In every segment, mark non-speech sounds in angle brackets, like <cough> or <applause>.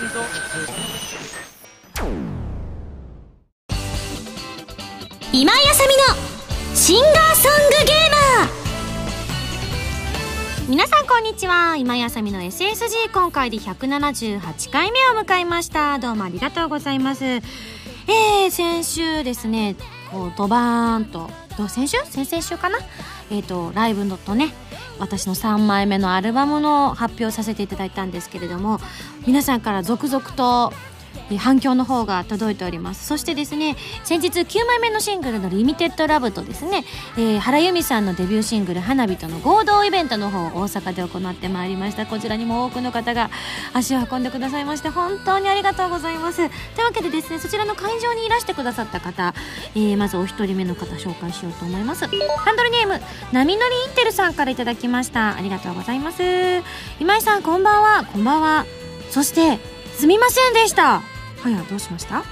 今井あさみのシンガーソングゲーマー。皆さんこんにちは。今井あさみの SSG 今回で178回目を迎えました。どうもありがとうございます。えー、先週ですねこうドバーンと。先週？先々週かな？えっ、ー、とライブのとね私の3枚目のアルバムの発表させていただいたんですけれども皆さんから続々と反響の方が届いております。そしてですね先日9枚目のシングルの「リミテッドラブとですね、えー、原由美さんのデビューシングル「花火」との合同イベントの方を大阪で行ってまいりました。こちらにも多くの方が足を運んでくださいまして本当にありがとうございます。というわけでですねそちらの会場にいらしてくださった方、えー、まずお一人目の方紹介しようと思います。ハンドルネーム波乗りインテルさんからいただきました。ありがとうございます。今井さんこんばんは。こんばんは。そしてすみませんでした。はいどうしました？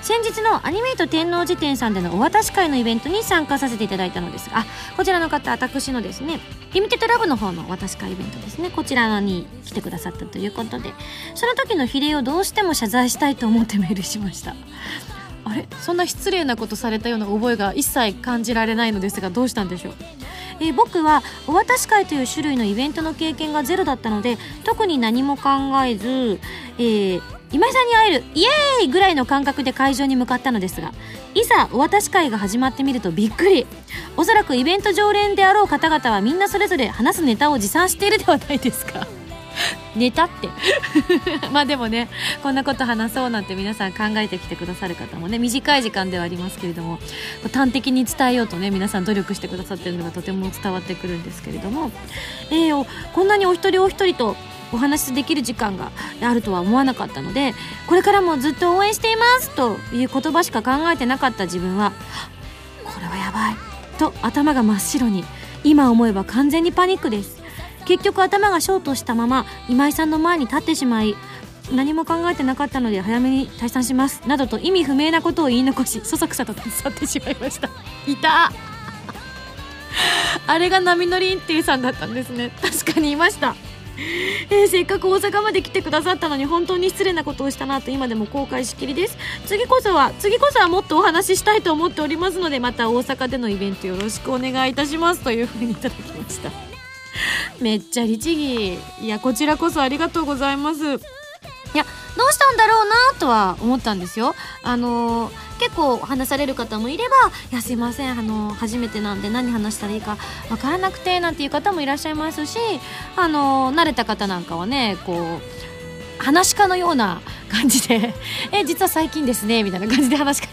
先日のアニメイト天王寺店さんでのお渡し会のイベントに参加させていただいたのですがこちらの方私のですねリミテッドラブの方のお渡し会イベントですねこちらに来てくださったということでその時の比例をどうしても謝罪したいと思ってメールしました。あれ？そんな失礼なことされたような覚えが一切感じられないのですがどうしたんでしょう？えー、僕はお渡し会という種類のイベントの経験がゼロだったので特に何も考えず、えー、今井さんに会えるイエーイぐらいの感覚で会場に向かったのですがいざお渡し会が始まってみるとびっくり。おそらくイベント常連であろう方々はみんなそれぞれ話すネタを持参しているではないですか。<laughs> ネタって。<laughs> まあでもねこんなこと話そうなんて皆さん考えてきてくださる方もね短い時間ではありますけれども端的に伝えようとね皆さん努力してくださってるのがとても伝わってくるんですけれども、えー、こんなにお一人お一人とお話しできる時間があるとは思わなかったのでこれからもずっと応援していますという言葉しか考えてなかった自分はこれはやばいと頭が真っ白に今思えば完全にパニックです。結局頭がショートしたまま今井さんの前に立ってしまい何も考えてなかったので早めに退散しますなどと意味不明なことを言い残しそそくさと立ち去ってしまいました。いた。あれが波乗りインティさんだったんですね。確かにいました。<laughs> えー、せっかく大阪まで来てくださったのに本当に失礼なことをしたなと今でも後悔しきりです。次こそは次こそはもっとお話ししたいと思っておりますのでまた大阪でのイベントよろしくお願いいたしますというふうにいただきました。<laughs> めっちゃ律儀。いやこちらこそありがとうございます。いやどうしたんだろうなとは思ったんですよ。あのー結構話される方もいれば「いやすいませんあの初めてなんで何話したらいいか分からなくて」なんていう方もいらっしゃいますしあの慣れた方なんかはねこう話し家のような感じで「<laughs> え実は最近ですね」みたいな感じで話しか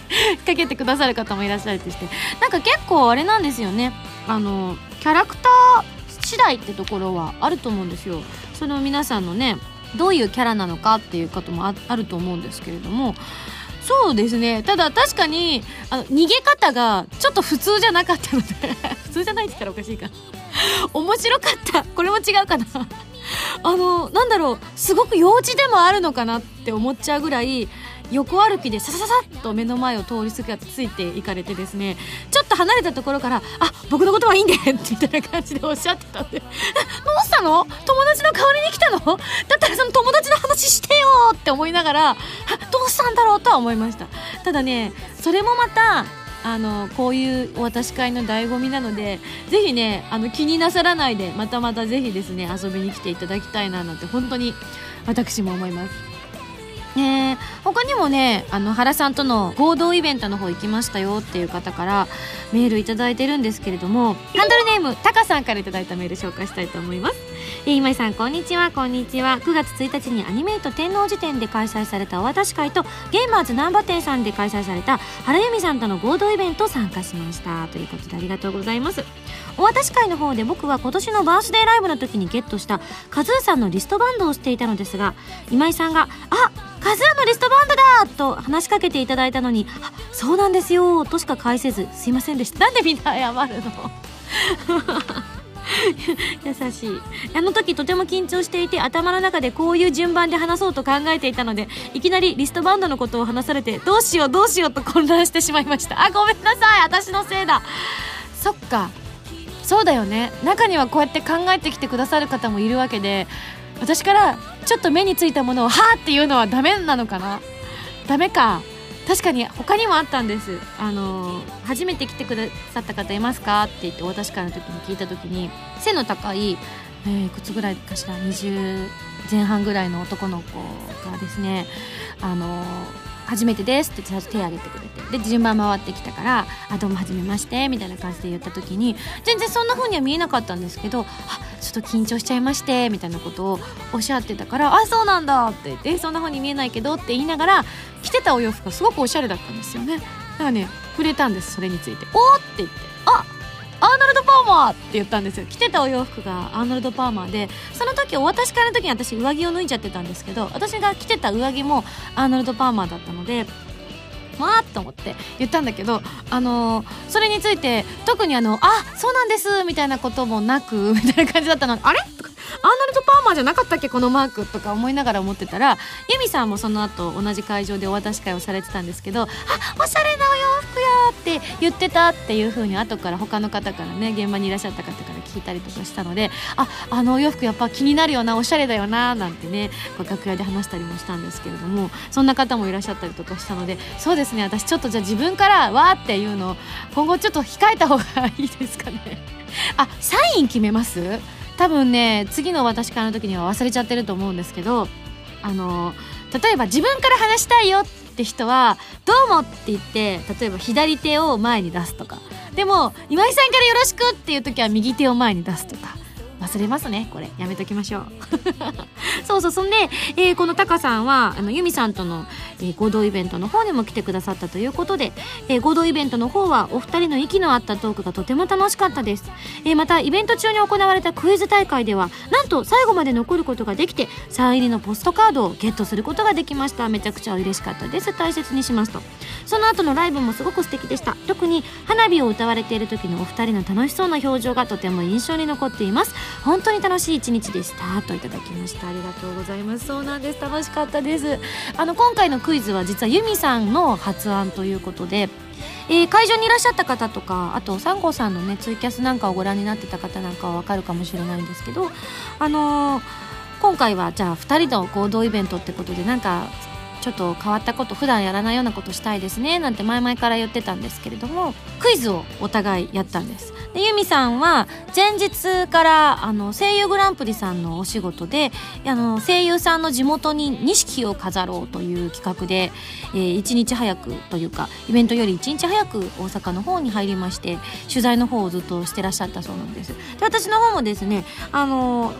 けてくださる方もいらっしゃるとしてなんか結構あれなんですよねあのキャラクター次第ってところはあると思うんですよ。その皆さんのねどういうキャラなのかっていうこともあると思うんですけれどもそうですね。ただ確かにあの逃げ方がちょっと普通じゃなかったので <laughs> 普通じゃないって言ったらおかしいか。<laughs> 面白かった。これも違うかな。<laughs> あのなんだろう。すごく幼稚でもあるのかなって思っちゃうぐらい横歩きでさささっと目の前を通り過ぎてついていかれてですねちょっと離れたところから「あ僕のことはいいんで」みたいな感じでおっしゃってたんで「<laughs> どうしたの？友達の代わりに来たの？だったらその友達の話してよ!」って思いながら「<laughs> どうしたんだろう?」とは思いましたただねそれもまたあのこういうお渡し会の醍醐味なのでぜひねあの気になさらないでまたまたぜひですね遊びに来ていただきたいななんて本当に私も思いますえ。ー、他にもねあの原さんとの合同イベントの方行きましたよっていう方からメール頂いてるんですけれどもハンドルネームタカさんから頂いたメール紹介したいと思います。え、今井さんこんにちは。こんにちは。9月1日にアニメイト天王寺店で開催されたお渡し会とゲーマーズ難波店さんで開催された原由美さんとの合同イベント参加しました。ということでありがとうございます。お渡し会の方で僕は今年のバースデーライブの時にゲットしたカズーさんのリストバンドをしていたのですが今井さんが「あカズーのリストバンドだ!」と話しかけていただいたのに「あそうなんですよ」としか返せずすいませんでした。なんでみんな謝るの？<laughs> <laughs> 優しい。あの時とても緊張していて頭の中でこういう順番で話そうと考えていたのでいきなりリストバンドのことを話されてどうしようどうしようと混乱してしまいました。あごめんなさい私のせいだ。そっか。そうだよね。中にはこうやって考えてきてくださる方もいるわけで私からちょっと目についたものを「はーっていうのはダメなのかな？ダメか。確かに他にもあったんです。あの初めて来てくださった方いますかって言って私からの時に聞いた時に背の高い、えー、いくつぐらいかしら？20前半ぐらいの男の子がですねあの初めてですって最初手挙げてくれて。で順番回ってきたから「あどうもはじめまして」みたいな感じで言った時に全然そんな風には見えなかったんですけど「あちょっと緊張しちゃいまして」みたいなことをおっしゃってたから「あそうなんだ」って言って「そんな風に見えないけど」って言いながら着てたお洋服がすごくおしゃれだったんですよね。だからね触れたんですそれについて「おっ!」って言って「あアーノルド・パーマーって言ったんですよ。着てたお洋服がアーノルド・パーマーでその時お渡し会の時に私上着を脱いじゃってたんですけど私が着てた上着もアーノルド・パーマーだったのでわーっと思って言ったんだけど、あのー、それについて特にあの「あそうなんです」みたいなこともなく <laughs> みたいな感じだったの。あれ？アーノルド・パーマーじゃなかったっけ？このマークとか思いながら思ってたらユミさんもその後同じ会場でお渡し会をされてたんですけど「あおしゃれな!」って言ってたっていう風に後から他の方からね現場にいらっしゃった方から聞いたりとかしたのでああのお洋服やっぱ気になるよなおしゃれだよななんてね楽屋で話したりもしたんですけれどもそんな方もいらっしゃったりとかしたのでそうですね私ちょっとじゃあ自分からわーっていうのを今後ちょっと控えた方がいいですかね。<laughs> あサイン決めます？多分ね次の私からの時には忘れちゃってると思うんですけどあの例えば自分から話したいよってって人は「どうも」って言って例えば左手を前に出すとか。でも今井さんからよろしくっていう時は右手を前に出すとか。忘れますねこれ。やめときましょう。<laughs> そうそうそんで、えー、このタカさんはあのユミさんとの、えー、合同イベントの方にも来てくださったということで、えー、合同イベントの方はお二人の息の合ったトークがとても楽しかったです、えー、またイベント中に行われたクイズ大会ではなんと最後まで残ることができてサイン入りのポストカードをゲットすることができました。めちゃくちゃ嬉しかったです。大切にしますと。その後のライブもすごく素敵でした。特に花火を歌われている時のお二人の楽しそうな表情がとても印象に残っています。本当に楽しい一日でした。といただきましたありがとうございますそうなんです楽しかったです。あの今回のクイズは実はユミさんの発案ということでえー、会場にいらっしゃった方とかあとサンゴさんのねツイキャスなんかをご覧になってた方なんかはわかるかもしれないんですけどあのー、今回はじゃあ2人の合同イベントってことでなんかちょっと変わったこと普段やらないようなことしたいですねなんて前々から言ってたんですけれどもクイズをお互いやったんです。でユミさんは前日からあの声優グランプリさんのお仕事であの声優さんの地元に錦を飾ろうという企画で、えー、1日早くというかイベントより1日早く大阪の方に入りまして取材の方をずっとしてらっしゃったそうなんです。で私の方もですねあの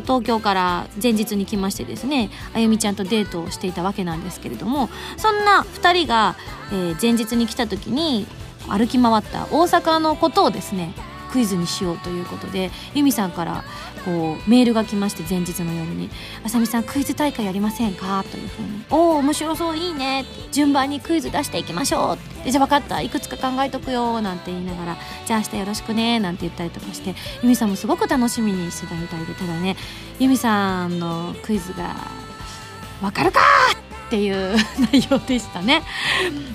東京から前日に来ましてですねあゆみちゃんとデートをしていたわけなんですけれどもそんな2人が、えー、前日に来た時に歩き回った大阪のことをですねクイズにしようということで由美さんからこうメールが来まして前日の夜に「あさみさんクイズ大会やりませんか?」というふうに「おお面白そういいね」順番にクイズ出していきましょう」ってじゃあ分かったいくつか考えとくよ」なんて言いながら「じゃあ明日よろしくね」なんて言ったりとかして。由美さんもすごく楽しみにしてたみたいでただね。由美さんのクイズが「分かるか!」っていう <laughs> 内容でしたね。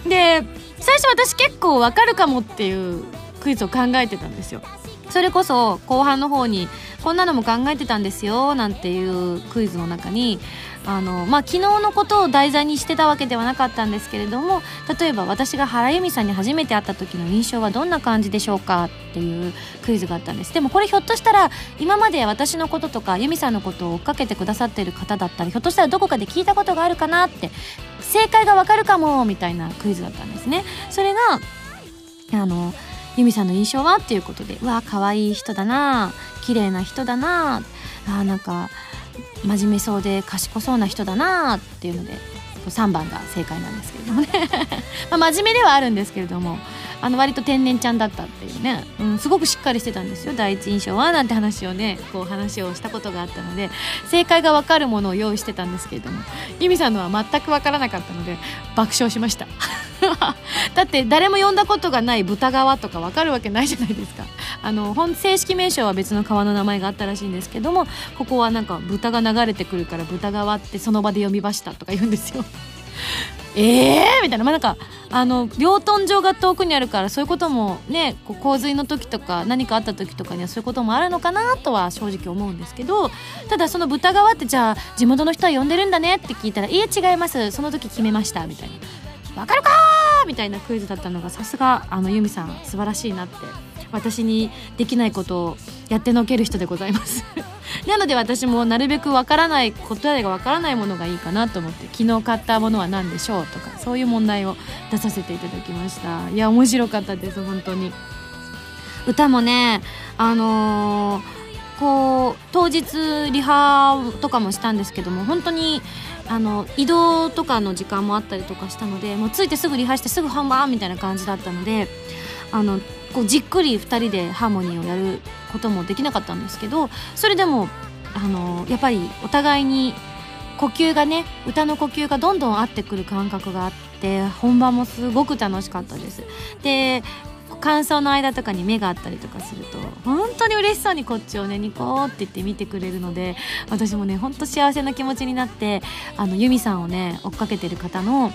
で最初私結構わかるかもっていうクイズを考えてたんですよ。それこそ後半の方にこんなのも考えてたんですよなんていうクイズの中にあのまあ昨日のことを題材にしてたわけではなかったんですけれども例えば私が原由美さんに初めて会った時の印象はどんな感じでしょうかっていうクイズがあったんです。でもこれひょっとしたら今まで私のこととか由美さんのことを追っかけてくださっている方だったりひょっとしたらどこかで聞いたことがあるかなって正解がわかるかもみたいなクイズだったんですね。それがあの由美さんの印象は？っていうことで。うわ可愛い人だな。綺麗な人だな。あなんか真面目そうで賢そうな人だな。っていうので3番が正解なんですけれどもね。<laughs> ま真面目ではあるんですけれども。あの割と天然ちゃんだったっていうね、うん、すごくしっかりしてたんですよ。第一印象はなんて話をねこう話をしたことがあったので。正解が分かるものを用意してたんですけれども。由美さんのは全く分からなかったので爆笑しました。<laughs> だって誰も呼んだことがない豚川とか分かるわけないじゃないですか。あの本正式名称は別の川の名前があったらしいんですけどもここはなんか豚が流れてくるから豚川ってその場で読みましたとか言うんですよ。えー、みたいな。まあなんかあの養豚場が遠くにあるからそういうこともねこう洪水の時とか何かあった時とかにはそういうこともあるのかなとは正直思うんですけどただその豚側ってじゃあ地元の人は呼んでるんだねって聞いたら「いえ違います。その時決めました」みたいな「わかるかみたいなクイズだったのがさすがあのユミさん素晴らしいなって。私にできないことをやってのける人でございます。<laughs> なので私もなるべくわからない答えがわからないものがいいかなと思って昨日買ったものは何でしょうとかそういう問題を出させていただきました。いや面白かったです本当に。歌もねあのー、こう当日リハとかもしたんですけども本当にあの移動とかの時間もあったりとかしたのでもう着いてすぐリハしてすぐ本番みたいな感じだったのであのこうじっくり2人でハーモニーをやることもできなかったんですけどそれでもあのやっぱりお互いに呼吸がね歌の呼吸がどんどん合ってくる感覚があって本番もすごく楽しかったです。で感想の間とかに目があったりとかすると本当に嬉しそうにこっちをねニコって言って見てくれるので私もねほんと幸せな気持ちになってあのユミさんをね追っかけてる方の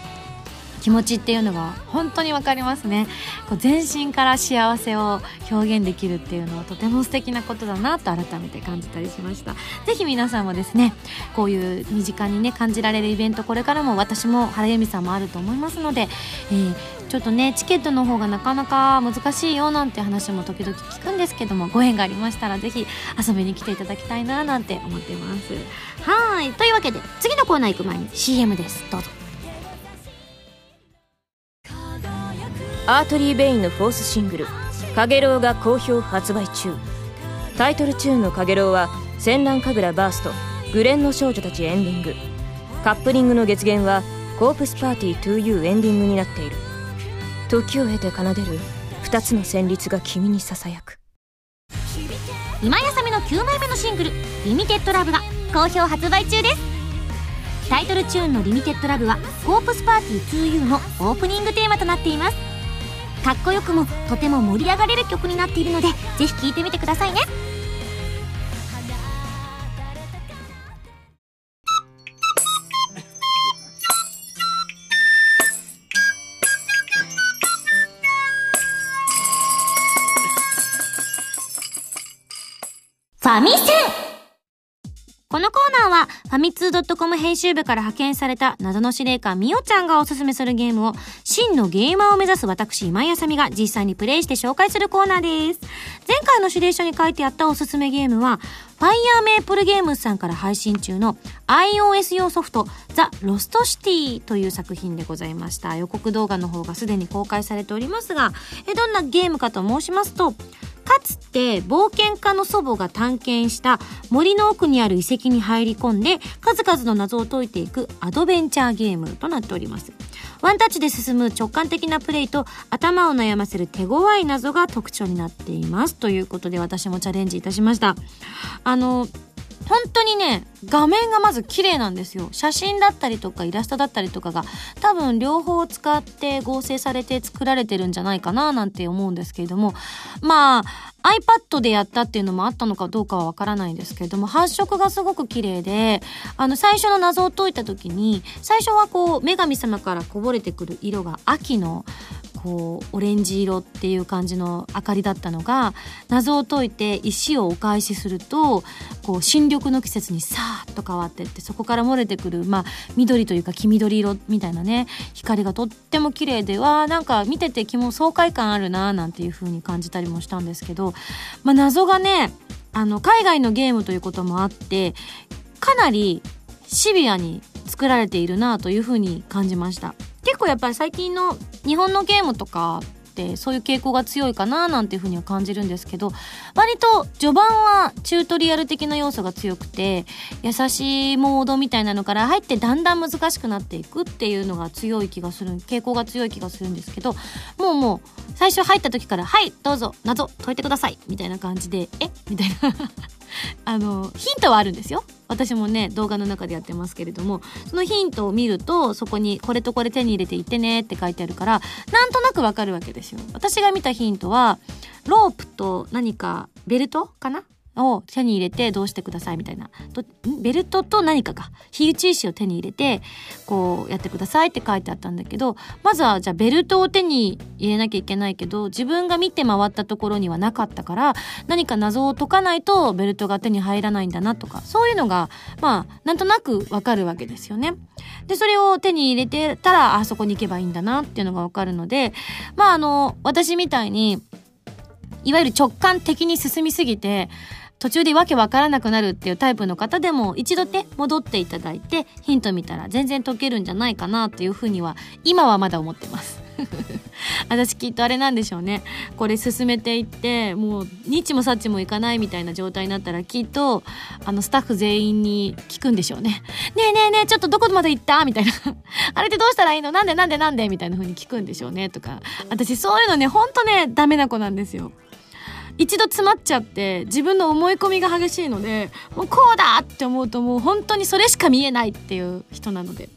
気持ちっていうのが本当に分かりますね。こう全身から幸せを表現できるっていうのはとても素敵なことだなと改めて感じたりしました。是非皆さんもですねこういう身近にね感じられるイベントこれからも私も原由美さんもあると思いますので、えー、ちょっとねチケットの方がなかなか難しいよなんて話も時々聞くんですけどもご縁がありましたら是非遊びに来ていただきたいななんて思ってます。はいというわけで次のコーナー行く前に CM です。どうぞ。アートリー・ベインのフォースシングル「かげろう」が好評発売中。タイトルチューンの「かげろう」は「戦乱神楽バースト」「グレンの少女たち」エンディング。カップリングの月限は「コープスパーティー 2U」エンディングになっている。時を経て奏でる。2つの旋律が君にささやく。今やさみの9枚目のシングル「リミテッドラブが好評発売中です。タイトルチューンの「リミテッドラブはコープスパーティー 2U のオープニングテーマとなっています。かっこよくもとても盛り上がれる曲になっているのでぜひ聴いてみてくださいね。ァミセンこのコーナーはファミツー .com 編集部から派遣された謎の司令官みおちゃんがおすすめするゲームを真のゲーマーを目指す私今井あさみが実際にプレイして紹介するコーナーです。前回の指令書に書いてあったおすすめゲームは Fire Maple Games さんから配信中の iOS 用ソフト The Lost City という作品でございました。予告動画の方がすでに公開されておりますが、えどんなゲームかと申しますと、かつて冒険家の祖母が探検した森の奥にある遺跡に入り込んで数々の謎を解いていくアドベンチャーゲームとなっております。ワンタッチで進む直感的なプレイと頭を悩ませる手強い謎が特徴になっています。ということで私もチャレンジいたしました。あの、本当にね、画面がまず綺麗なんですよ。写真だったりとかイラストだったりとかが多分両方使って合成されて作られてるんじゃないかななんて思うんですけれども、まあ、iPad でやったっていうのもあったのかどうかはわからないんですけれども、発色がすごく綺麗で、あの、最初の謎を解いた時に、最初はこう、女神様からこぼれてくる色が秋のこうオレンジ色っていう感じの明かりだったのが謎を解いて石をお返しするとこう新緑の季節にさーっと変わってってそこから漏れてくる、まあ、緑というか黄緑色みたいなね光がとっても綺麗でわーなんか見てて気も爽快感あるなーなんていう風に感じたりもしたんですけど、まあ、謎がねあの海外のゲームということもあってかなりシビアに作られているなという風に感じました。結構やっぱり最近の日本のゲームとかってそういう傾向が強いかななんていうふうには感じるんですけど割と序盤はチュートリアル的な要素が強くて優しいモードみたいなのから入ってだんだん難しくなっていくっていうのが強い気がする傾向が強い気がするんですけどもうもう最初入った時から「はいどうぞ謎解いてください」みたいな感じで「えみたいな。あのヒントはあるんですよ。私もね動画の中でやってますけれども。そのヒントを見るとそこにこれとこれ手に入れていってねって書いてあるからなんとなくわかるわけですよ。私が見たヒントはロープと何かベルトかなを手に入れてどうしてくださいみたいな。ベルトと何かか。火打ち石を手に入れて、こうやってくださいって書いてあったんだけど、まずはじゃあベルトを手に入れなきゃいけないけど、自分が見て回ったところにはなかったから、何か謎を解かないとベルトが手に入らないんだなとか、そういうのが、まあ、なんとなくわかるわけですよね。で、それを手に入れてたら、あそこに行けばいいんだなっていうのがわかるので、まああの、私みたいに、いわゆる直感的に進みすぎて、途中でわけわからなくなるっていうタイプの方でも一度ね戻っていただいてヒント見たら全然解けるんじゃないかなっていうふうには今はまだ思ってます。<laughs> 私きっとあれなんでしょうね。これ進めていってもうニッチもサッチもいかないみたいな状態になったらきっとあのスタッフ全員に聞くんでしょうね。ねえねえねえちょっとどこまで行ったみたいな。あれってどうしたらいいの？なんでなんでなんでみたいな風に聞くんでしょうねとか。私そういうのねほんとねダメな子なんですよ。一度詰まっちゃって自分の思い込みが激しいのでもうこうだって思うともう本当にそれしか見えないっていう人なので。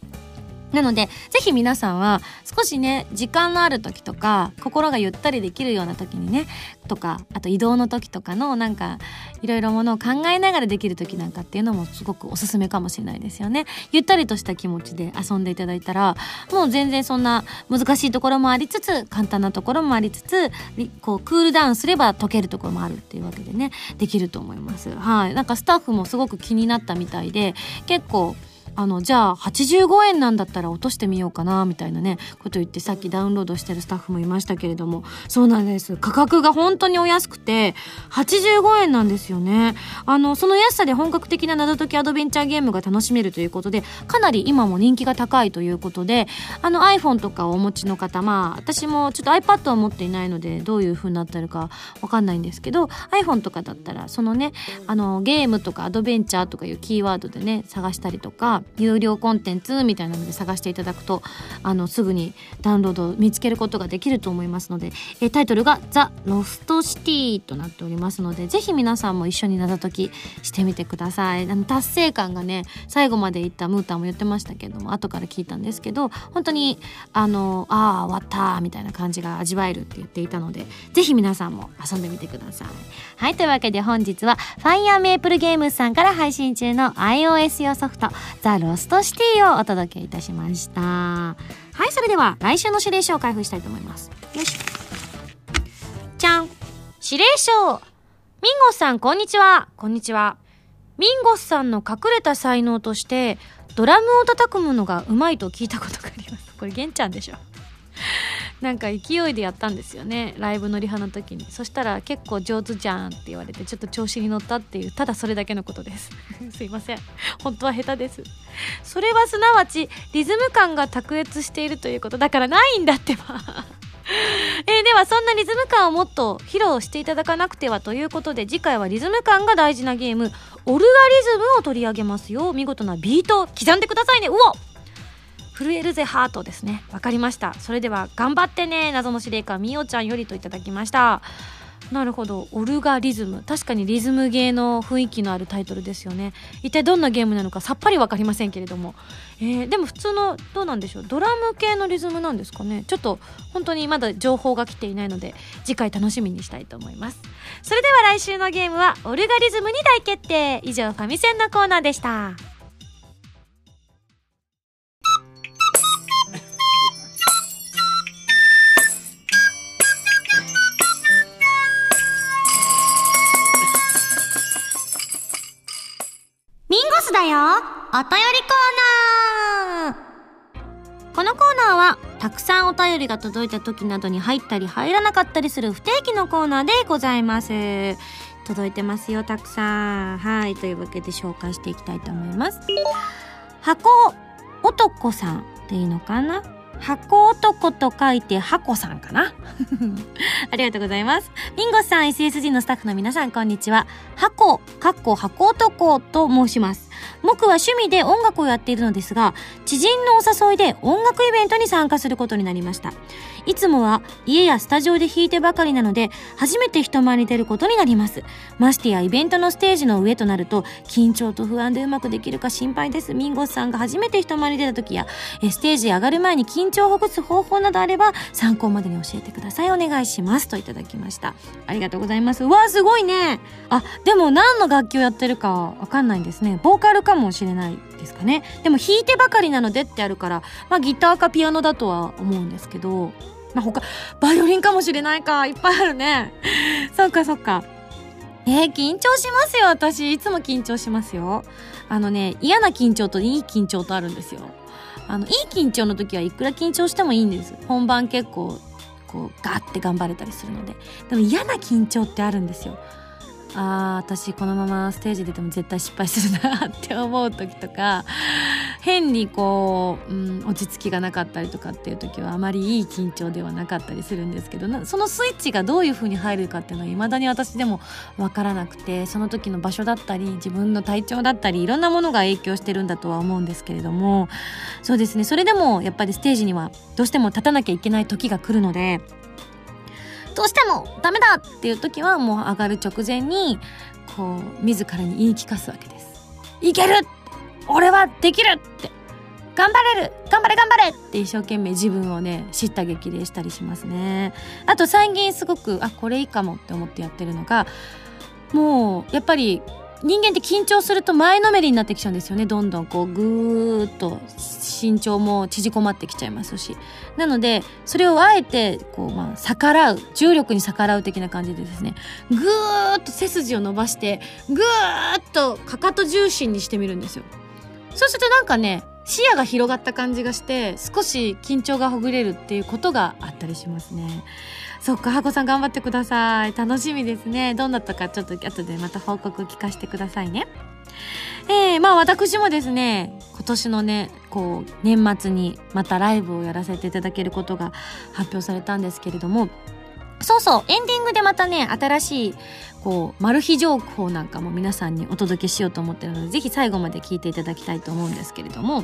なので、ぜひ皆さんは少しね、時間のある時とか、心がゆったりできるような時にね、とか、あと移動の時とかのなんか、いろいろものを考えながらできる時なんかっていうのもすごくおすすめかもしれないですよね。ゆったりとした気持ちで遊んでいただいたら、もう全然そんな難しいところもありつつ、簡単なところもありつつ、こう、クールダウンすれば解けるところもあるっていうわけでね、できると思います。はい。なんかスタッフもすごく気になったみたいで、結構、あのじゃあ85円なんだったら落としてみようかなみたいなねこと言ってさっきダウンロードしてるスタッフもいましたけれども。そうなんです。価格が本当にお安くて85円なんですよね。あのその安さで本格的な謎解きアドベンチャーゲームが楽しめるということでかなり今も人気が高いということであの iPhone とかをお持ちの方まあ私もちょっと iPad を持っていないのでどういう風になってるかわかんないんですけど iPhone とかだったらそのねあのゲームとかアドベンチャーとかいうキーワードでね探したりとか有料コンテンツみたいなので探していただくとあのすぐにダウンロード見つけることができると思いますので、えタイトルが「ザ・ロストシティ」となっておりますのでぜひ皆さんも一緒に謎解きしてみてください。あの達成感がね最後までいったムーターも言ってましたけども後から聞いたんですけど本当にあのああ終わったみたいな感じが味わえるって言っていたのでぜひ皆さんも遊んでみてください。はいというわけで本日はファイヤーメープルゲームさんから配信中の iOS 用ソフトザ・ロストシティをお届けいたしました。はいそれでは来週の指令書を開封したいと思います。よいしょ。じゃん。指令書。ミンゴスさんこんにちは。こんにちは。ミンゴスさんの隠れた才能としてドラムを叩くものがうまいと聞いたことがあります。これゲンちゃんでしょ。なんか勢いでやったんですよねライブのリハの時に。そしたら結構上手じゃんって言われてちょっと調子に乗ったっていうただそれだけのことです。<laughs> すいません。本当は下手です。それはすなわちリズム感が卓越しているということ。だからないんだってば。<laughs> え、ではそんなリズム感をもっと披露していただかなくてはということで次回はリズム感が大事なゲームオルガリズムを取り上げますよ。見事なビート刻んでくださいね。うお震えるぜハートですね。わかりました。それでは頑張ってね。謎の司令官みおちゃんよりといただきました。なるほど。オルガリズム。確かにリズムゲーの雰囲気のあるタイトルですよね。一体どんなゲームなのかさっぱり分かりませんけれども、えー、でも普通のどうなんでしょう。ドラム系のリズムなんですかね。ちょっと本当にまだ情報が来ていないので次回楽しみにしたいと思います。それでは来週のゲームはオルガリズムに大決定。以上ファミセンのコーナーでした。だよ。お便りコーナー。このコーナーはたくさんお便りが届いた時などに入ったり入らなかったりする不定期のコーナーでございます。届いてますよ。たくさん。はい。というわけで紹介していきたいと思います。箱男さんっていいのかな？箱男と書いて箱さんかな？<laughs> ありがとうございます。ミンゴスさん、SSG のスタッフの皆さん、こんにちは。箱、かっこ箱男と申します。僕は趣味で音楽をやっているのですが、知人のお誘いで音楽イベントに参加することになりました。いつもは家やスタジオで弾いてばかりなので、初めて人前に出ることになります。ましてやイベントのステージの上となると、緊張と不安でうまくできるか心配です。ミンゴスさんが初めて人前に出た時や、ステージへ上がる前に緊張をほぐす方法などあれば、参考までに教えてください。お願いします。といただきました。ありがとうございます。うわすごいね。あ、でも何の楽器をやってるかわかんないんですね。ボーカルかもしれないですかね。でも弾いてばかりなのでってあるから、まあギターかピアノだとは思うんですけど、まあ他、バイオリンかもしれないか。いっぱいあるね。<laughs> そっかそっか。えー、緊張しますよ、私。いつも緊張しますよ。あのね、嫌な緊張といい緊張とあるんですよ。あの、いい緊張の時はいくら緊張してもいいんです。本番結構、こう、ガッて頑張れたりするので。でも嫌な緊張ってあるんですよ。あー私このままステージ出ても絶対失敗するなって思う時とか変にこう、うん、落ち着きがなかったりとかっていう時はあまりいい緊張ではなかったりするんですけどそのスイッチがどういう風に入るかっていうのは未だに私でもわからなくてその時の場所だったり自分の体調だったりいろんなものが影響してるんだとは思うんですけれどもそうですね。それでもやっぱりステージにはどうしても立たなきゃいけない時が来るのでどうしてもダメだっていう時はもう上がる直前にこう自らに言い聞かすわけです。いける俺はできる!って頑張れる頑張れ頑張れ!って一生懸命自分をね叱咤激励したりしますね。あと最近すごくあこれいいかもって思ってやってるのがもうやっぱり人間って緊張すると前のめりになってきちゃうんですよね。どんどんこうぐーっと身長も縮こまってきちゃいますし。なのでそれをあえてこうまあ逆らう重力に逆らう的な感じでですね。ぐーっと背筋を伸ばしてぐーっとかかと重心にしてみるんですよ。そうするとなんかね視野が広がった感じがして少し緊張がほぐれるっていうことがあったりしますね。そっか、ハコさん頑張ってください。楽しみですね。どうなったかちょっと後でまた報告聞かせてくださいね。えー、まあ私もですね、今年のね、こう、年末にまたライブをやらせていただけることが発表されたんですけれども、そうそう、エンディングでまたね、新しい、こう、マル秘情報なんかも皆さんにお届けしようと思ってるので、ぜひ最後まで聞いていただきたいと思うんですけれども、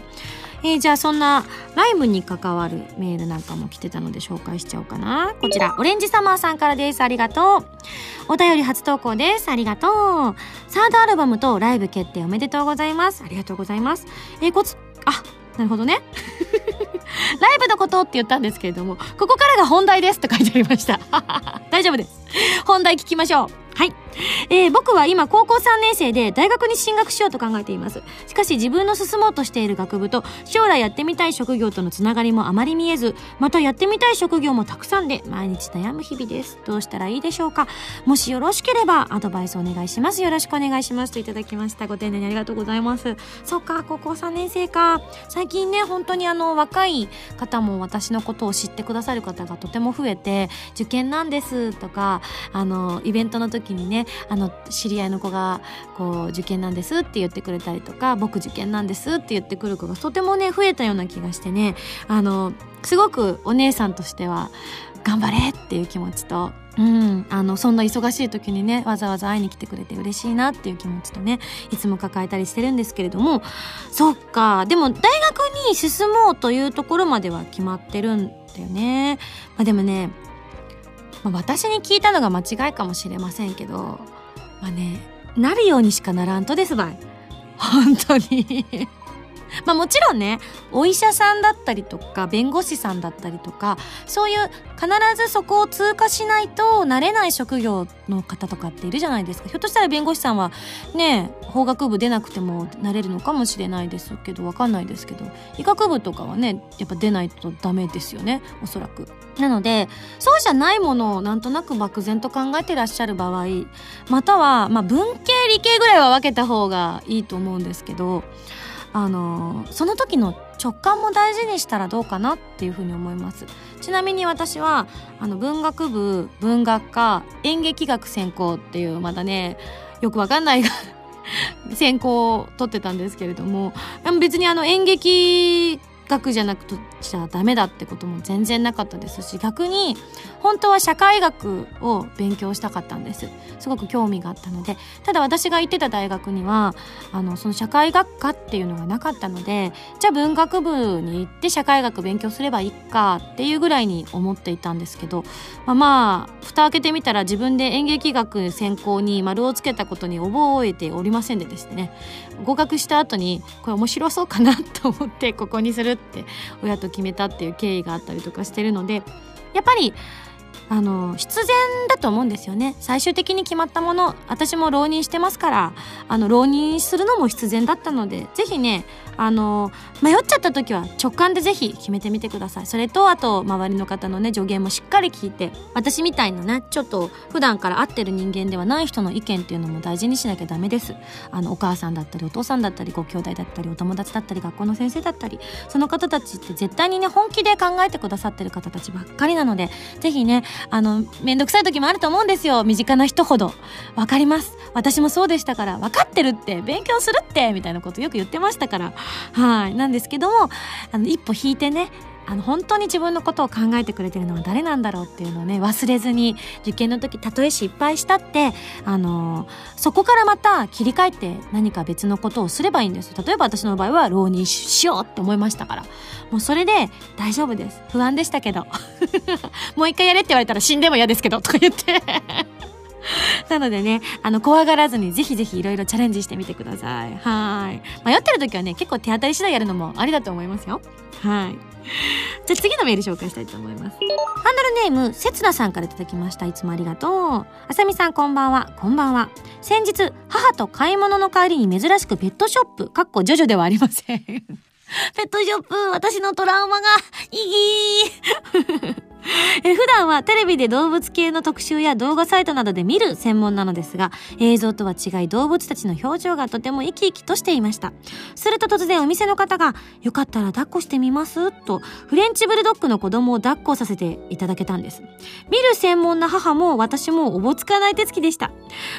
えー、じゃあそんなライブに関わるメールなんかも来てたので紹介しちゃおうかな。こちら、オレンジサマーさんからです。ありがとう。お便り初投稿です。ありがとう。サードアルバムとライブ決定おめでとうございます。ありがとうございます。えー、こつ、あ、なるほどね。<laughs> ライブのことって言ったんですけれども、ここからが本題ですと書いてありました。<laughs> 大丈夫です。本題聞きましょう。はい。えー、僕は今高校3年生で大学に進学しようと考えています。しかし自分の進もうとしている学部と将来やってみたい職業とのつながりもあまり見えず、またやってみたい職業もたくさんで毎日悩む日々です。どうしたらいいでしょうか？もしよろしければアドバイスお願いします。よろしくお願いします。といただきました。ご丁寧にありがとうございます。そっか、高校3年生か。最近ね、本当にあの若い方も私のことを知ってくださる方がとても増えて、受験なんですとか、あの、イベントの時にねね、あの、知り合いの子が、こう、受験なんですって言ってくれたりとか、僕受験なんですって言ってくる子がとてもね、増えたような気がしてね、あの、すごくお姉さんとしては、頑張れっていう気持ちと、うん、あの、そんな忙しい時にね、わざわざ会いに来てくれて嬉しいなっていう気持ちとね、いつも抱えたりしてるんですけれども、そっか、でも大学に進もうというところまでは決まってるんだよね。まあでもね、まあ、私に聞いたのが間違いかもしれませんけど、まあね、なるようにしかならんとですばい。本当に。まあもちろんね、お医者さんだったりとか、弁護士さんだったりとか、そういう必ずそこを通過しないとなれない職業の方とかっているじゃないですか。ひょっとしたら弁護士さんはね、法学部出なくてもなれるのかもしれないですけど、わかんないですけど、医学部とかはね、やっぱ出ないとダメですよね、おそらく。なので、そうじゃないものをなんとなく漠然と考えてらっしゃる場合、または、まあ文系理系ぐらいは分けた方がいいと思うんですけど、あのその時の直感も大事にしたらどうかなっていうふうに思います。ちなみに私はあの文学部文学科演劇学専攻っていうまだねよくわかんないが <laughs> 専攻を取ってたんですけれども別にあの演劇学じゃなくとじゃダメだってことも全然なかったですし逆に本当は社会学を勉強したかったんです。すごく興味があったのでただ私が行ってた大学にはあのその社会学科っていうのがなかったのでじゃあ文学部に行って社会学勉強すればいいかっていうぐらいに思っていたんですけど、まあ、まあ蓋開けてみたら自分で演劇学専攻に丸をつけたことに覚えておりませんでですね。合格した後にこれ面白そうかなと思ってここにするって親と決めたっていう経緯があったりとかしてるのでやっぱりあの必然だと思うんですよね。最終的に決まったもの私も浪人してますからあの浪人するのも必然だったので是非ねあの迷っちゃった時は直感でぜひ決めてみてください。それとあと周りの方のね助言もしっかり聞いて私みたいなねちょっと普段から会ってる人間ではない人の意見っていうのも大事にしなきゃダメです。あのお母さんだったりお父さんだったりご兄弟だったりお友達だったり学校の先生だったりその方たちって絶対にね本気で考えてくださってる方たちばっかりなのでぜひねあのめんどくさい時もあると思うんですよ。身近な人ほど。わかります。私もそうでしたから分かってるって勉強するってみたいなことよく言ってましたからはい。なんですけどもあの一歩引いてねあの本当に自分のことを考えてくれてるのは誰なんだろうっていうのをね忘れずに受験の時たとえ失敗したってあのそこからまた切り替えて何か別のことをすればいいんです例えば私の場合は浪人しようって思いましたから。もうそれで大丈夫です。不安でしたけど。<laughs> もう一回やれって言われたら死んでも嫌ですけどとか言って。<laughs> なのでね、あの、怖がらずにぜひぜひいろいろチャレンジしてみてください。はい。迷ってる時はね、結構手当たり次第やるのもありだと思いますよ。はい。じゃあ次のメール紹介したいと思います。ハンドルネーム、せつなさんからいただきました。いつもありがとう。あさみさんこんばんは。こんばんは。先日、母と買い物の帰りに珍しくペットショップ、かっこジョジョではありません。<laughs> ペットショップ、私のトラウマが、いぎー。え普段はテレビで動物系の特集や動画サイトなどで見る専門なのですが、映像とは違い動物たちの表情がとても生き生きとしていました。すると突然お店の方が、よかったら抱っこしてみます？と、フレンチブルドッグの子供を抱っこさせていただけたんです。見る専門な母も私もおぼつかない手つきでした。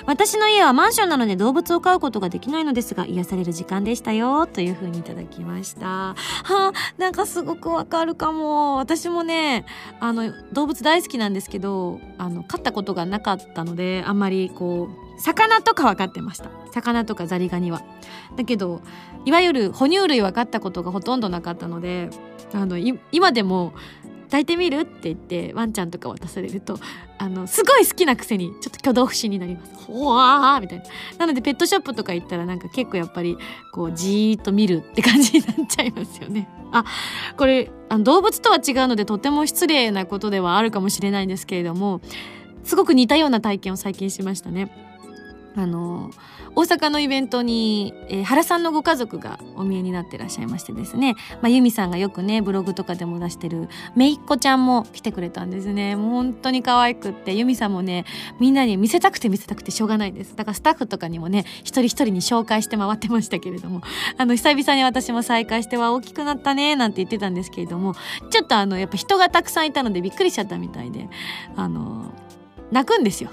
私の家はマンションなので動物を飼うことができないのですが、癒される時間でしたよ、という風にいただきました。はあ、なんかすごくわかるかも。私もね、ああの動物大好きなんですけどあの飼ったことがなかったのであんまりこう魚とかは飼ってました。魚とかザリガニは。だけどいわゆる哺乳類は飼ったことがほとんどなかったのであの今でも抱いてみる？って言ってワンちゃんとか渡されるとあのすごい好きなくせにちょっと挙動不審になります。ほわーみたいな。なのでペットショップとか行ったらなんか結構やっぱりこうじーっと見るって感じになっちゃいますよね。あこれあの動物とは違うのでとても失礼なことではあるかもしれないんですけれどもすごく似たような体験を最近しましたね。あの大阪のイベントに、えー、原さんのご家族がお見えになってらっしゃいましてですね、まあ、由美さんがよくねブログとかでも出してるめいっ子ちゃんも来てくれたんですね。もう本当に可愛くって由美さんもねみんなに見せたくて見せたくてしょうがないです。だからスタッフとかにもね一人一人に紹介して回ってましたけれども。<laughs> あの久々に私も再会しては大きくなったねなんて言ってたんですけれども。ちょっとあのやっぱ人がたくさんいたのでびっくりしちゃったみたいで。あの泣くんですよ。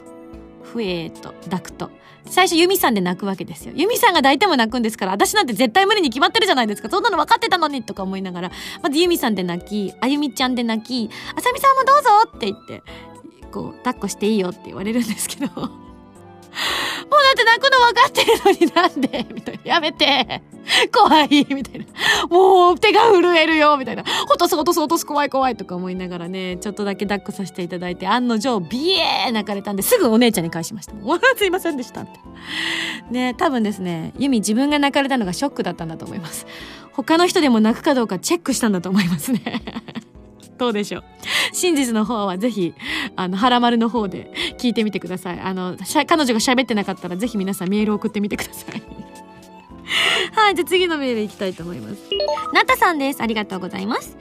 ふえーと抱くと。最初ユミさんで泣くわけですよ。ユミさんが抱いても泣くんですから、私なんて絶対無理に決まってるじゃないですか。そんなの分かってたのにとか思いながら、まずユミさんで泣き、あゆみちゃんで泣き、あさみさんもどうぞって言って、こう、抱っこしていいよって言われるんですけど。だって泣くの分かってるのになんで？みたいな。やめて怖いみたいな。もう手が震えるよみたいな。落とす落とす落とす怖い怖いとか思いながらね、ちょっとだけ抱っこさせていただいて、案の定、ビエー泣かれたんで、すぐお姉ちゃんに返しました。もうすいませんでしたって。ね、多分ですね、ユミ自分が泣かれたのがショックだったんだと思います。他の人でも泣くかどうかチェックしたんだと思いますね。どうでしょう。真実の方はぜひ、あの、はらまるの方で聞いてみてください。あの、彼女が喋ってなかったらぜひ皆さんメール送ってみてください。<laughs> はい、じゃあ次のメールいきたいと思います。なたさんです。ありがとうございます。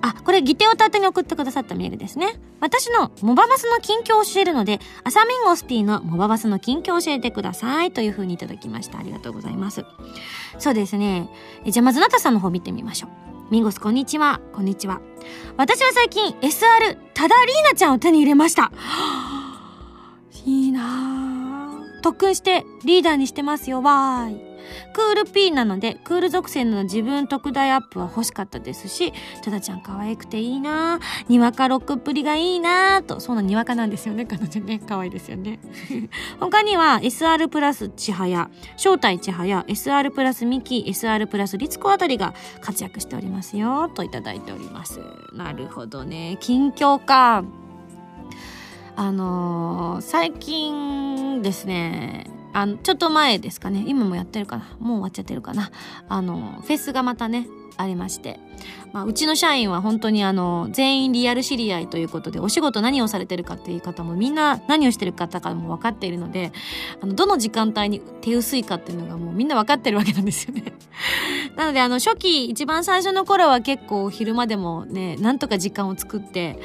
あ、これ、ギテオタ宛に送ってくださったメールですね。私のモババスの近況を教えるので、アサミンゴスピーのモババスの近況を教えてください。という風にいただきました。ありがとうございます。そうですね。じゃあまずなたさんの方見てみましょう。ミンゴスこんにちは。こんにちは。私は最近 SR ただリーナちゃんを手に入れました。<gasps> いいなぁ。特訓してリーダーにしてますよ、わーい。クール P なのでクール属性の自分特大アップは欲しかったですしトダちゃん可愛くていいなにわかロックっぷりがいいなとそうなにわかなんですよね。彼女ね可愛いですよね。<laughs> 他には SR プラス千早正体千早 SR プラスミキ SR プラス律子あたりが活躍しておりますよといただいております。なるほどね。近況か。あのー最近ですねあのちょっと前ですかね。今もやってるかな。もう終わっちゃってるかな。あのフェスがまたねありまして、まあ、うちの社員は本当にあの全員リアル知り合いということでお仕事何をされてるかっていう方もみんな何をしてる方かも分かっているのであのどの時間帯に手薄いかっていうのがもうみんな分かってるわけなんですよね。<laughs> なのであの初期一番最初の頃は結構昼間でもねなんとか時間を作って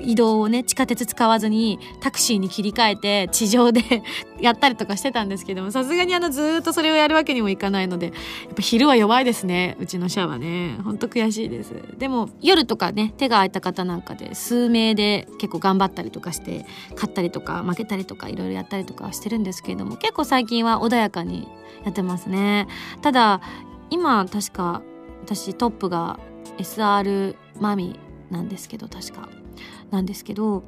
移動をね地下鉄使わずにタクシーに切り替えて地上でやったりとかしてたんですけどもさすがにあのずっとそれをやるわけにもいかないのでやっぱ昼は弱いですねうちの社はねほんと悔しいです。でも夜とかね手が空いた方なんかで数名で結構頑張ったりとかして勝ったりとか負けたりとかいろいろやったりとかしてるんですけれども結構最近は穏やかにやってますね。ただ今確か私トップが SR マミなんですけど確か。なんですけど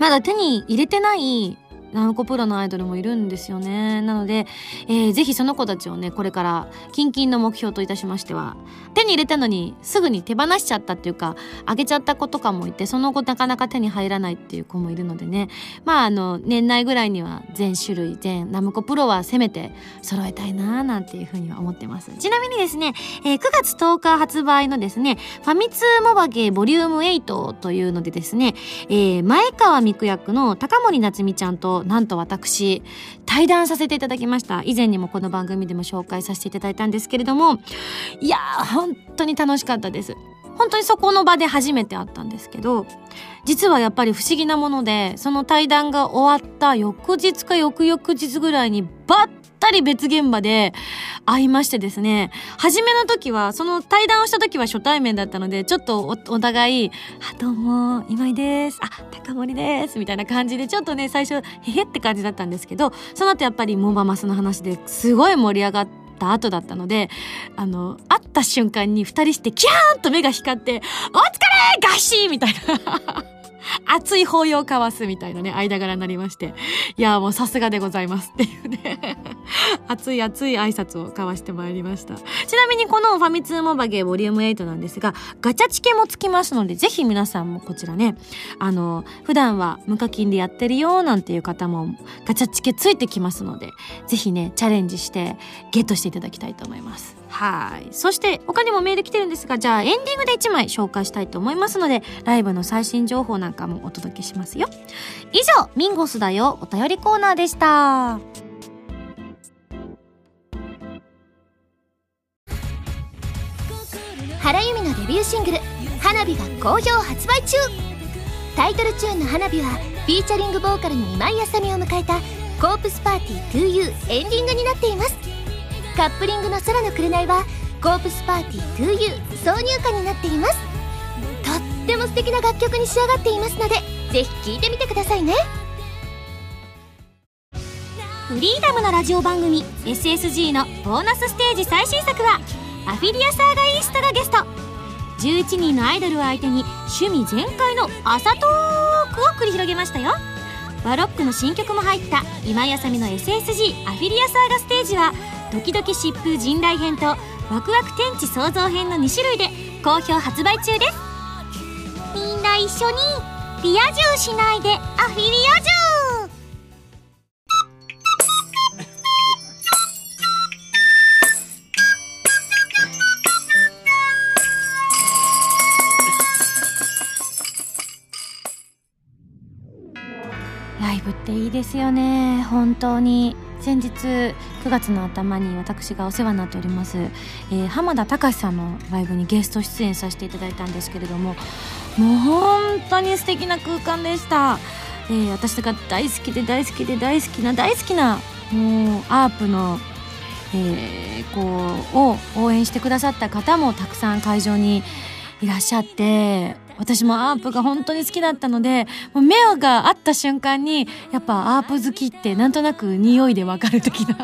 まだ手に入れてないナムコプロのアイドルもいるんですよね。なので、えーぜひその子たちをねこれから近々の目標といたしましては手に入れたのにすぐに手放しちゃったっていうかあげちゃった子とかもいてその後なかなか手に入らないっていう子もいるのでね。まああの年内ぐらいには全種類全ナムコプロはせめて揃えたいなーなんていうふうには思ってます。ちなみにですね、えー9月10日発売のですねファミ通モバゲーボリューム8というのでですね、えー前川美久役の高森夏美ちゃんとなんと私対談させていただきました。以前にもこの番組でも紹介させていただいたんですけれどもいやー本当に楽しかったです。本当にそこの場で初めて会ったんですけど実はやっぱり不思議なものでその対談が終わった翌日か翌々日ぐらいにバッたり別現場で会いましてですね初めの時はその対談をした時は初対面だったのでちょっとお互い「あどうも今井です」「あ高森です」みたいな感じでちょっとね最初へへって感じだったんですけどその後やっぱりモバマスの話ですごい盛り上がった後だったのであの会った瞬間に二人してキャーンと目が光って「お疲れ!ガシー!」みたいな。熱い抱擁交わすみたいなね間柄になりましていやもうさすがでございますっていうね。<laughs> 熱い熱い挨拶を交わしてまいりました。ちなみにこのファミ通モバゲーボリューム8なんですがガチャチケもつきますのでぜひ皆さんもこちらねあの普段は無課金でやってるよなんていう方もガチャチケついてきますのでぜひねチャレンジしてゲットしていただきたいと思います。はい。そして他にもメール来てるんですがじゃあエンディングで1枚紹介したいと思いますのでライブの最新情報なんかもお届けしますよ。以上ミンゴスだよお便りコーナーでした。原由美のデビューシングル「花火」が好評発売中。タイトルチューンの「花火」はフィーチャリングボーカルの今井あさみを迎えた「コープスパーティー 2U」エンディングになっています。カップリングの「空の紅」は「コープスパーティー 2U」挿入歌になっていますとっても素敵な楽曲に仕上がっていますのでぜひ聴いてみてくださいね。フリーダムのラジオ番組 SSG のボーナスステージ最新作はアフィリアサーガイーストがゲスト。11人のアイドルを相手に趣味全開の朝トークを繰り広げましたよ。バロックの新曲も入った今井あさみの SSG アフィリアサーガステージはドキドキ疾風陣雷編とワクワク天地創造編の2種類で好評発売中です。みんな一緒にリア充しないでアフィリア充ライブっていいですよね本当に。先日9月の頭に私がお世話になっております、えー浜田隆さんのライブにゲスト出演させていただいたんですけれどももう本当に素敵な空間でした、えー私が大好きで大好きで大好きな大好きなもうアープの、えーこうを応援してくださった方もたくさん会場にいらっしゃって私もアープが本当に好きだったのでもう目が合った瞬間にやっぱアープ好きってなんとなく匂いでわかる的な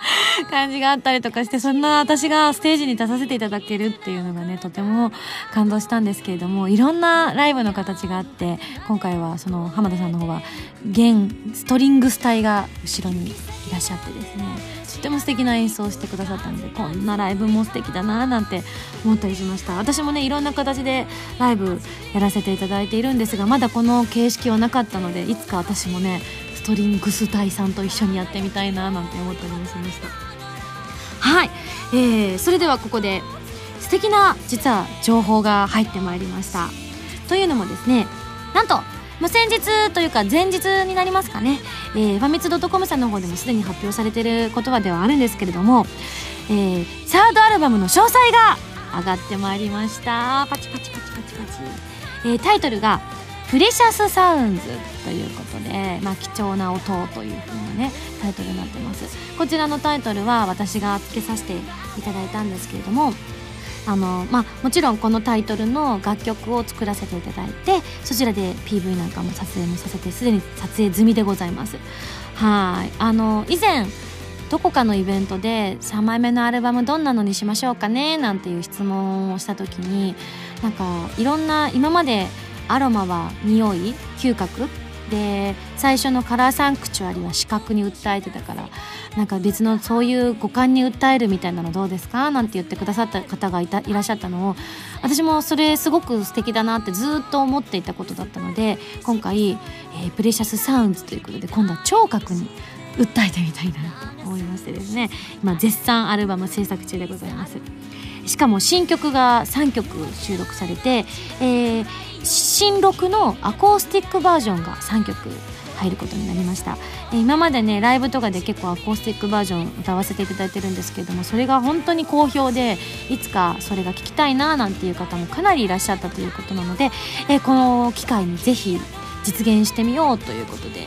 <laughs> 感じがあったりとかしてそんな私がステージに出させていただけるっていうのがねとても感動したんですけれどもいろんなライブの形があって今回はその浜田さんの方は弦ストリングス隊が後ろにいらっしゃってですねとても素敵な演奏をしてくださったのでこんなライブも素敵だななんて思ったりしました。私もねいろんな形でライブやらせていただいているんですがまだこの形式はなかったのでいつか私もねストリングス隊さんと一緒にやってみたいななんて思ったりもしました。はい、えー、それではここで素敵な実は情報が入ってまいりました。というのもですねなんとまあ、先日というか前日になりますかね、えー、ファミツドットコムさんの方でもすでに発表されている言葉ではあるんですけれども、えー、サードアルバムの詳細が上がってまいりました。パチパチパチパチパチ、えー、タイトルが「プレシャスサウンズ」ということで、まあ、貴重な音というふうなねタイトルになってます。こちらのタイトルは私が付けさせていただいたんですけれどもあのまあ、もちろんこのタイトルの楽曲を作らせていただいてそちらで PV なんかも撮影もさせてすでに撮影済みでございます。はい。あの以前どこかのイベントで3枚目のアルバムどんなのにしましょうかねなんていう質問をした時になんかいろんな今までアロマは匂い嗅覚で最初のカラーサンクチュアリは視覚に訴えてたからなんか別のそういう五感に訴えるみたいなのどうですか？なんて言ってくださった方がいたいらっしゃったのを私もそれすごく素敵だなってずっと思っていたことだったので今回、えー、プレシャスサウンズということで今度は聴覚に訴えてみたいなと思いましてですね。今絶賛アルバム制作中でございます。しかも新曲が3曲収録されて、えー、新録のアコースティックバージョンが3曲入ることになりました。今までねライブとかで結構アコースティックバージョン歌わせていただいてるんですけどもそれが本当に好評でいつかそれが聞きたいななんていう方もかなりいらっしゃったということなので、えこの機会にぜひ実現してみようということで、え、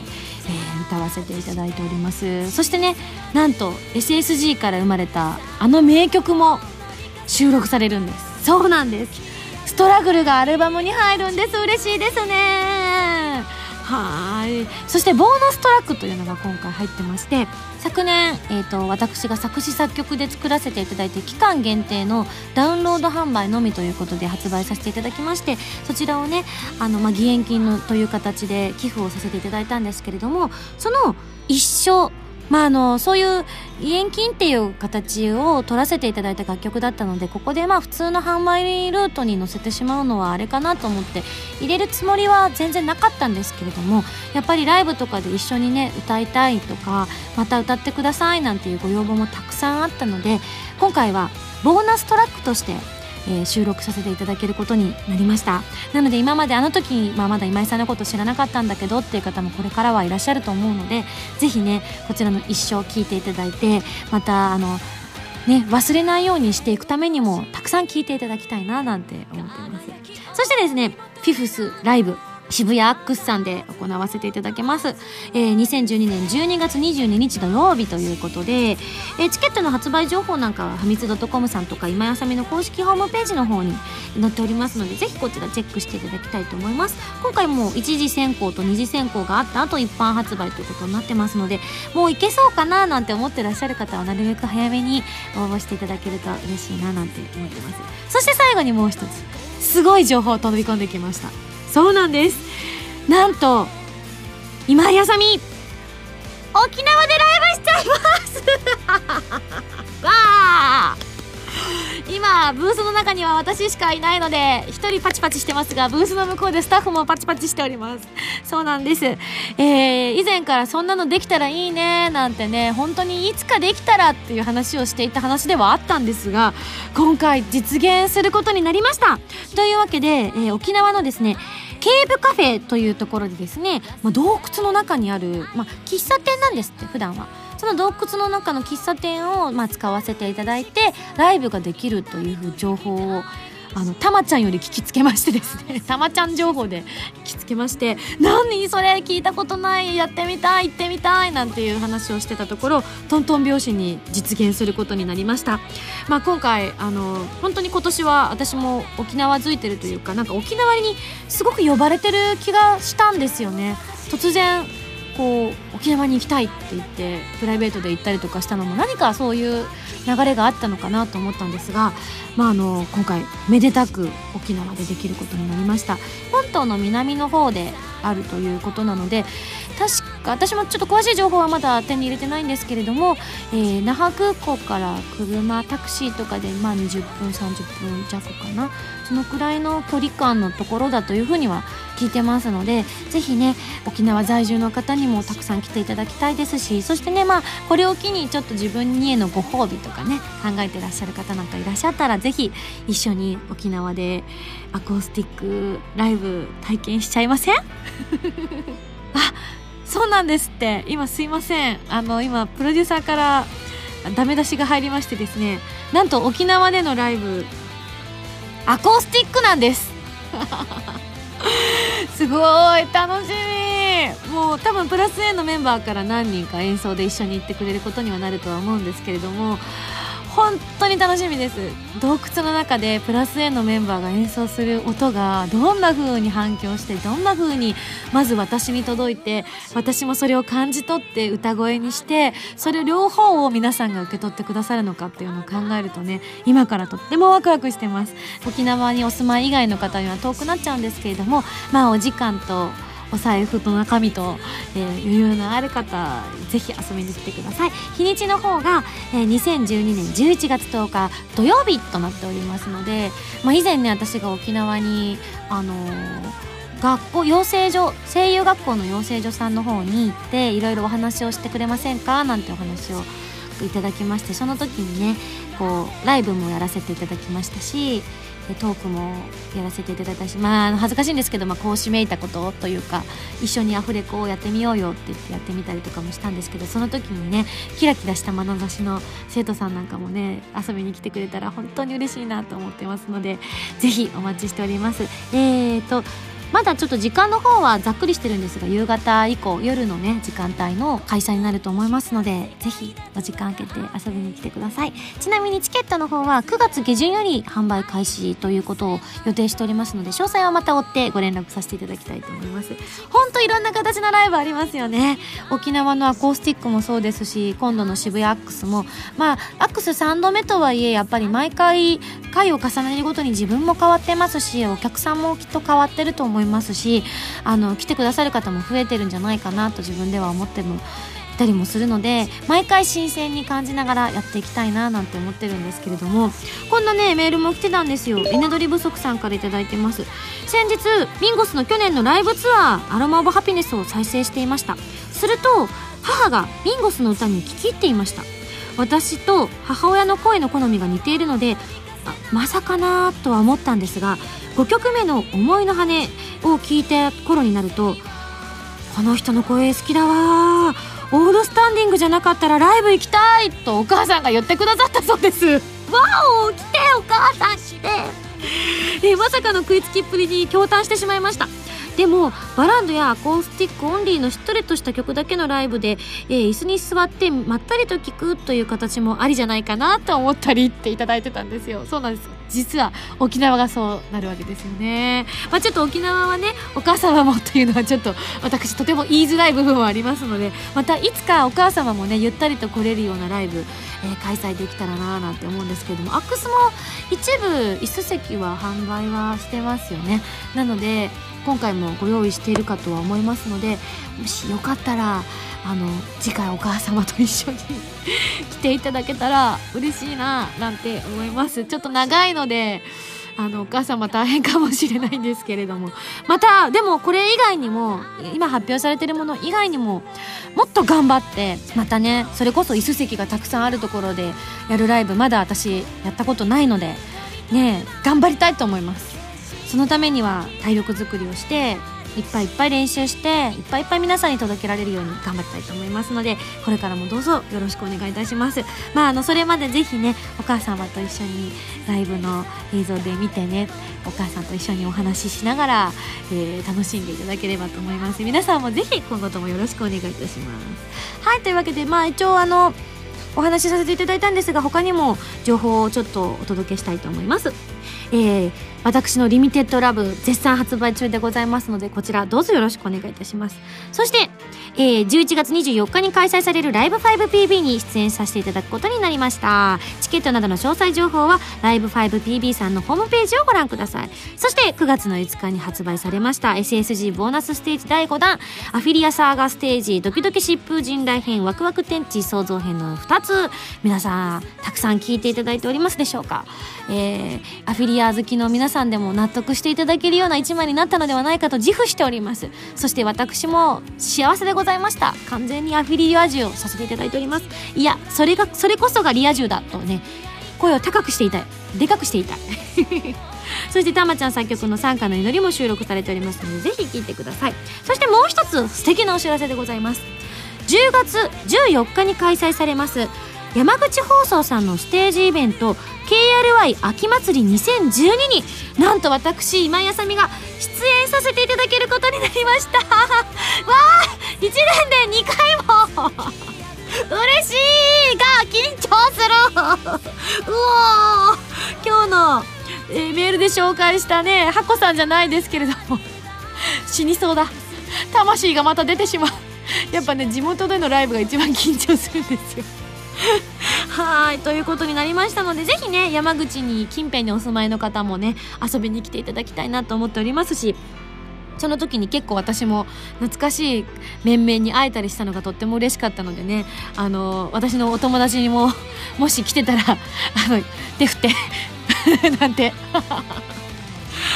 歌わせていただいております。そしてねなんと SSG から生まれたあの名曲も収録されるんです。そうなんです。ストラグルがアルバムに入るんです。嬉しいですね。はい。そしてボーナストラックというのが今回入ってまして昨年、えーと、私が作詞作曲で作らせていただいて期間限定のダウンロード販売のみということで発売させていただきましてそちらをねあの、まあ、義援金のという形で寄付をさせていただいたんですけれどもその一生まあ、あのそういう義援金っていう形を取らせていただいた楽曲だったのでここでまあ普通の販売ルートに載せてしまうのはあれかなと思って入れるつもりは全然なかったんですけれどもやっぱりライブとかで一緒にね歌いたいとかまた歌ってくださいなんていうご要望もたくさんあったので今回はボーナストラックとしてえー、収録させていただけることになりました。なので今まであの時、まあ、まだ今井さんのこと知らなかったんだけどっていう方もこれからはいらっしゃると思うのでぜひねこちらの一生聞いていただいてまたあのね忘れないようにしていくためにもたくさん聞いていただきたいななんて思っています。そしてですねフィフスライブ。渋谷アックスさんで行わせていただけます。えー、2012年12月22日土曜日ということで、えー、チケットの発売情報なんかは、はみつ .com さんとか今やさみの公式ホームページの方に載っておりますので、ぜひこちらチェックしていただきたいと思います。今回も一次選考と二次選考があった後一般発売ということになってますので、もういけそうかななんて思ってらっしゃる方はなるべく早めに応募していただけると嬉しいななんて思ってます。そして最後にもう一つ、すごい情報飛び込んできました。そうなんです。なんと今井あさみ沖縄でライブしちゃいます。<laughs> わあ今ブースの中には私しかいないので一人パチパチしてますがブースの向こうでスタッフもパチパチしております。そうなんです。えー、以前からそんなのできたらいいねなんてね本当にいつかできたらっていう話をしていた話ではあったんですが今回実現することになりました。というわけで、えー、沖縄のですねケーブカフェというところでですね、まあ、洞窟の中にある、まあ、喫茶店なんですって普段は。その洞窟の中の喫茶店を、まあ、使わせていただいてライブができるという情報をあのたまちゃんより聞きつけましてですね。<laughs> たまちゃん情報で聞きつけまして何それ聞いたことない。やってみたい行ってみたいなんていう話をしてたところトントン拍子に実現することになりました、まあ、今回あの本当に今年は私も沖縄付いてるというかなんか沖縄にすごく呼ばれてる気がしたんですよね。突然こう沖縄に行きたいって言ってプライベートで行ったりとかしたのも何かそういう流れがあったのかなと思ったんですが、まあ、あの今回めでたく沖縄でできることになりました。本島の南の方であるということなので確か私もちょっと詳しい情報はまだ手に入れてないんですけれども、えー、那覇空港から車タクシーとかでまあ20分30分弱かな。そのくらいの距離感のところだというふうには聞いてますのでぜひね沖縄在住の方にもたくさん来ていただきたいですしそしてねまあこれを機にちょっと自分にへのご褒美とかね考えてらっしゃる方なんかいらっしゃったらぜひ一緒に沖縄でアコースティックライブ体験しちゃいません？<laughs> そうなんですって。今すいません。あの今プロデューサーからダメ出しが入りましてですね。なんと沖縄でのライブアコースティックなんです。<laughs> すごい。楽しみ。もう多分プラス A のメンバーから何人か演奏で一緒に行ってくれることにはなるとは思うんですけれども本当に楽しみです。洞窟の中でプラス A のメンバーが演奏する音がどんな風に反響してどんな風にまず私に届いて私もそれを感じ取って歌声にしてそれ両方を皆さんが受け取ってくださるのかっていうのを考えるとね今からとってもワクワクしてます。沖縄にお住まい以外の方には遠くなっちゃうんですけれどもまあお時間とお財布の中身と、えー、余裕のある方ぜひ遊びに来てください。日にちの方が、えー、2012年11月10日土曜日となっておりますので、まあ、以前ね私が沖縄にあのー学校養成所声優学校の養成所さんの方に行っていろいろお話をしてくれませんか？なんてお話をいただきましてその時にねこうライブもやらせていただきましたしトークもやらせていただいたしまあ恥ずかしいんですけど、まあ、こうしめいたことというか一緒にアフレコをやってみようよって言ってやってみたりとかもしたんですけどその時にねキラキラした眼差しの生徒さんなんかもね遊びに来てくれたら本当に嬉しいなと思ってますのでぜひお待ちしております。えーとまだちょっと時間の方はざっくりしてるんですが夕方以降夜のね時間帯の開催になると思いますのでぜひお時間空けて遊びに来てください。ちなみにチケットの方は9月下旬より販売開始ということを予定しておりますので詳細はまた追ってご連絡させていただきたいと思います。ほんといろんな形のライブありますよね。沖縄のアコースティックもそうですし今度の渋谷アックスも。まあアックス3度目とはいえやっぱり毎回回を重ねるごとに自分も変わってますしお客さんもきっと変わってると思います。いますしあの来てくださる方も増えてるんじゃないかなと自分では思ってもいたりもするので毎回新鮮に感じながらやっていきたいななんて思ってるんですけれどもこんなねメールも来てたんですよ。稲取不足さんから頂いてます。先日ミンゴスの去年のライブツアーアロマ・オブ・ハピネスを再生していました。すると母がミンゴスの歌に聞き入っていました。私と母親の声の好みが似ているのでまさかなとは思ったんですが5曲目の「思いの羽」を聞いた頃になるとこの人の声好きだわ。オールスタンディングじゃなかったらライブ行きたいとお母さんが言ってくださったそうです。わお来てお母さん来て。<laughs> えまさかの食いつきっぷりに驚嘆してしまいました。でもバラードやアコースティックオンリーのしっとりとした曲だけのライブで、えー、椅子に座ってまったりと聴くという形もありじゃないかなと思ったりっていただいてたんですよ。そうなんです実は沖縄がそうなるわけですよね。まあちょっと沖縄はねお母様もというのはちょっと私とても言いづらい部分はありますのでまたいつかお母様もねゆったりと来れるようなライブ、えー、開催できたらななんて思うんですけれどもアックスも一部椅子席は販売はしてますよね。なので今回もご用意しているかとは思いますのでもしよかったらあの次回お母様と一緒に来ていただけたら嬉しいななんて思います。ちょっと長いのであのお母様大変かもしれないんですけれども。またでもこれ以外にも今発表されてるもの以外にももっと頑張ってまたねそれこそ椅子席がたくさんあるところでやるライブまだ私やったことないのでね頑張りたいと思います。そのためには体力づくりをしていっぱいいっぱい練習していっぱいいっぱい皆さんに届けられるように頑張りたいと思いますのでこれからもどうぞよろしくお願いいたします。まああのそれまでぜひねお母様と一緒にライブの映像で見てねお母さんと一緒にお話ししながら、えー、楽しんでいただければと思います。皆さんもぜひ今後ともよろしくお願いいたします。はいというわけでまあ一応あのお話しさせていただいたんですが他にも情報をちょっとお届けしたいと思います。えー、私のリミテッドラブ絶賛発売中でございますのでこちらどうぞよろしくお願いいたします。そして、えー、11月24日に開催されるライブ 5PB に出演させていただくことになりました。チケットなどの詳細情報はライブ 5PB さんのホームページをご覧ください。そして9月の5日に発売されました SSG ボーナスステージ第5弾アフィリアサーガステージドキドキ疾風陣来編ワクワク天地創造編の2つ。皆さんたくさん聞いていただいておりますでしょうか、えー、アフィリア好きの皆さんでも納得していただけるような一枚になったのではないかと自負しております。そして私も幸せでございました。完全にアフィリア充をさせていただいております。いやそれがそれこそがリア充だとね声を高くしていたい。でかくしていたい。<laughs> そしてたまちゃん作曲の参加の祈りも収録されておりますのでぜひ聴いてください。そしてもう一つ素敵なお知らせでございます。10月14日に開催されます山口放送さんのステージイベント KRY 秋祭り2012になんと私今井あさみが出演させていただけることになりました。<laughs> わあ1年で2回も。<laughs> 嬉しいが緊張する。<laughs> うお今日の、えー、メールで紹介したねハコさんじゃないですけれども。死にそうだ。魂がまた出てしまう。やっぱね地元でのライブが一番緊張するんですよ。<laughs> はいということになりましたのでぜひね山口に近辺にお住まいの方もね遊びに来ていただきたいなと思っておりますしその時に結構私も懐かしい面々に会えたりしたのがとっても嬉しかったのでねあの私のお友達にももし来てたらあの手振って <laughs> なんて。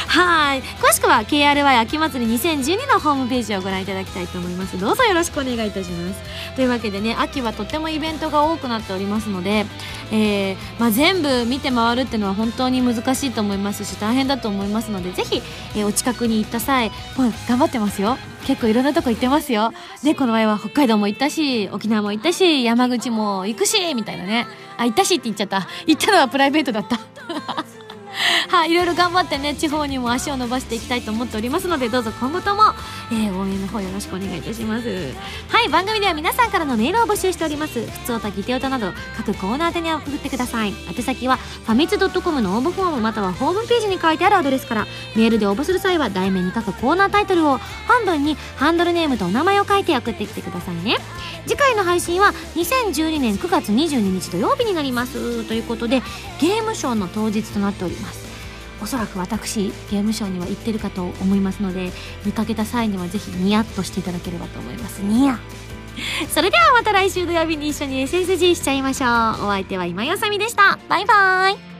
はい。詳しくは KRY 秋祭り2012のホームページをご覧いただきたいと思います。どうぞよろしくお願いいたします。というわけでね秋はとってもイベントが多くなっておりますので、えー、まあ、全部見て回るっていうのは本当に難しいと思いますし大変だと思いますのでぜひ、えー、お近くに行った際もう頑張ってますよ。結構いろんなとこ行ってますよ。でこの前は北海道も行ったし沖縄も行ったし山口も行くしみたいなね。あ行ったしって言っちゃった。行ったのはプライベートだった。<laughs> はい、いろいろ頑張ってね、地方にも足を伸ばしていきたいと思っておりますので、どうぞ今後とも、えー、応援の方よろしくお願いいたします。はい、番組では皆さんからのメールを募集しております。ふつおた、ぎておたなど、各コーナー宛に送ってください。宛先は、ファミツドットコムの応募フォームまたはホームページに書いてあるアドレスから、メールで応募する際は、題名に書くコーナータイトルを、半分にハンドルネームとお名前を書いて送ってきてくださいね。次回の配信は2012年9月22日土曜日になりますということでゲームショーの当日となっておりますおそらく私ゲームショーには行ってるかと思いますので見かけた際にはぜひニヤッとしていただければと思います。ニヤ。<laughs> それではまた来週土曜日に一緒に SSG しちゃいましょう。お相手は今よさみでした。バイバイ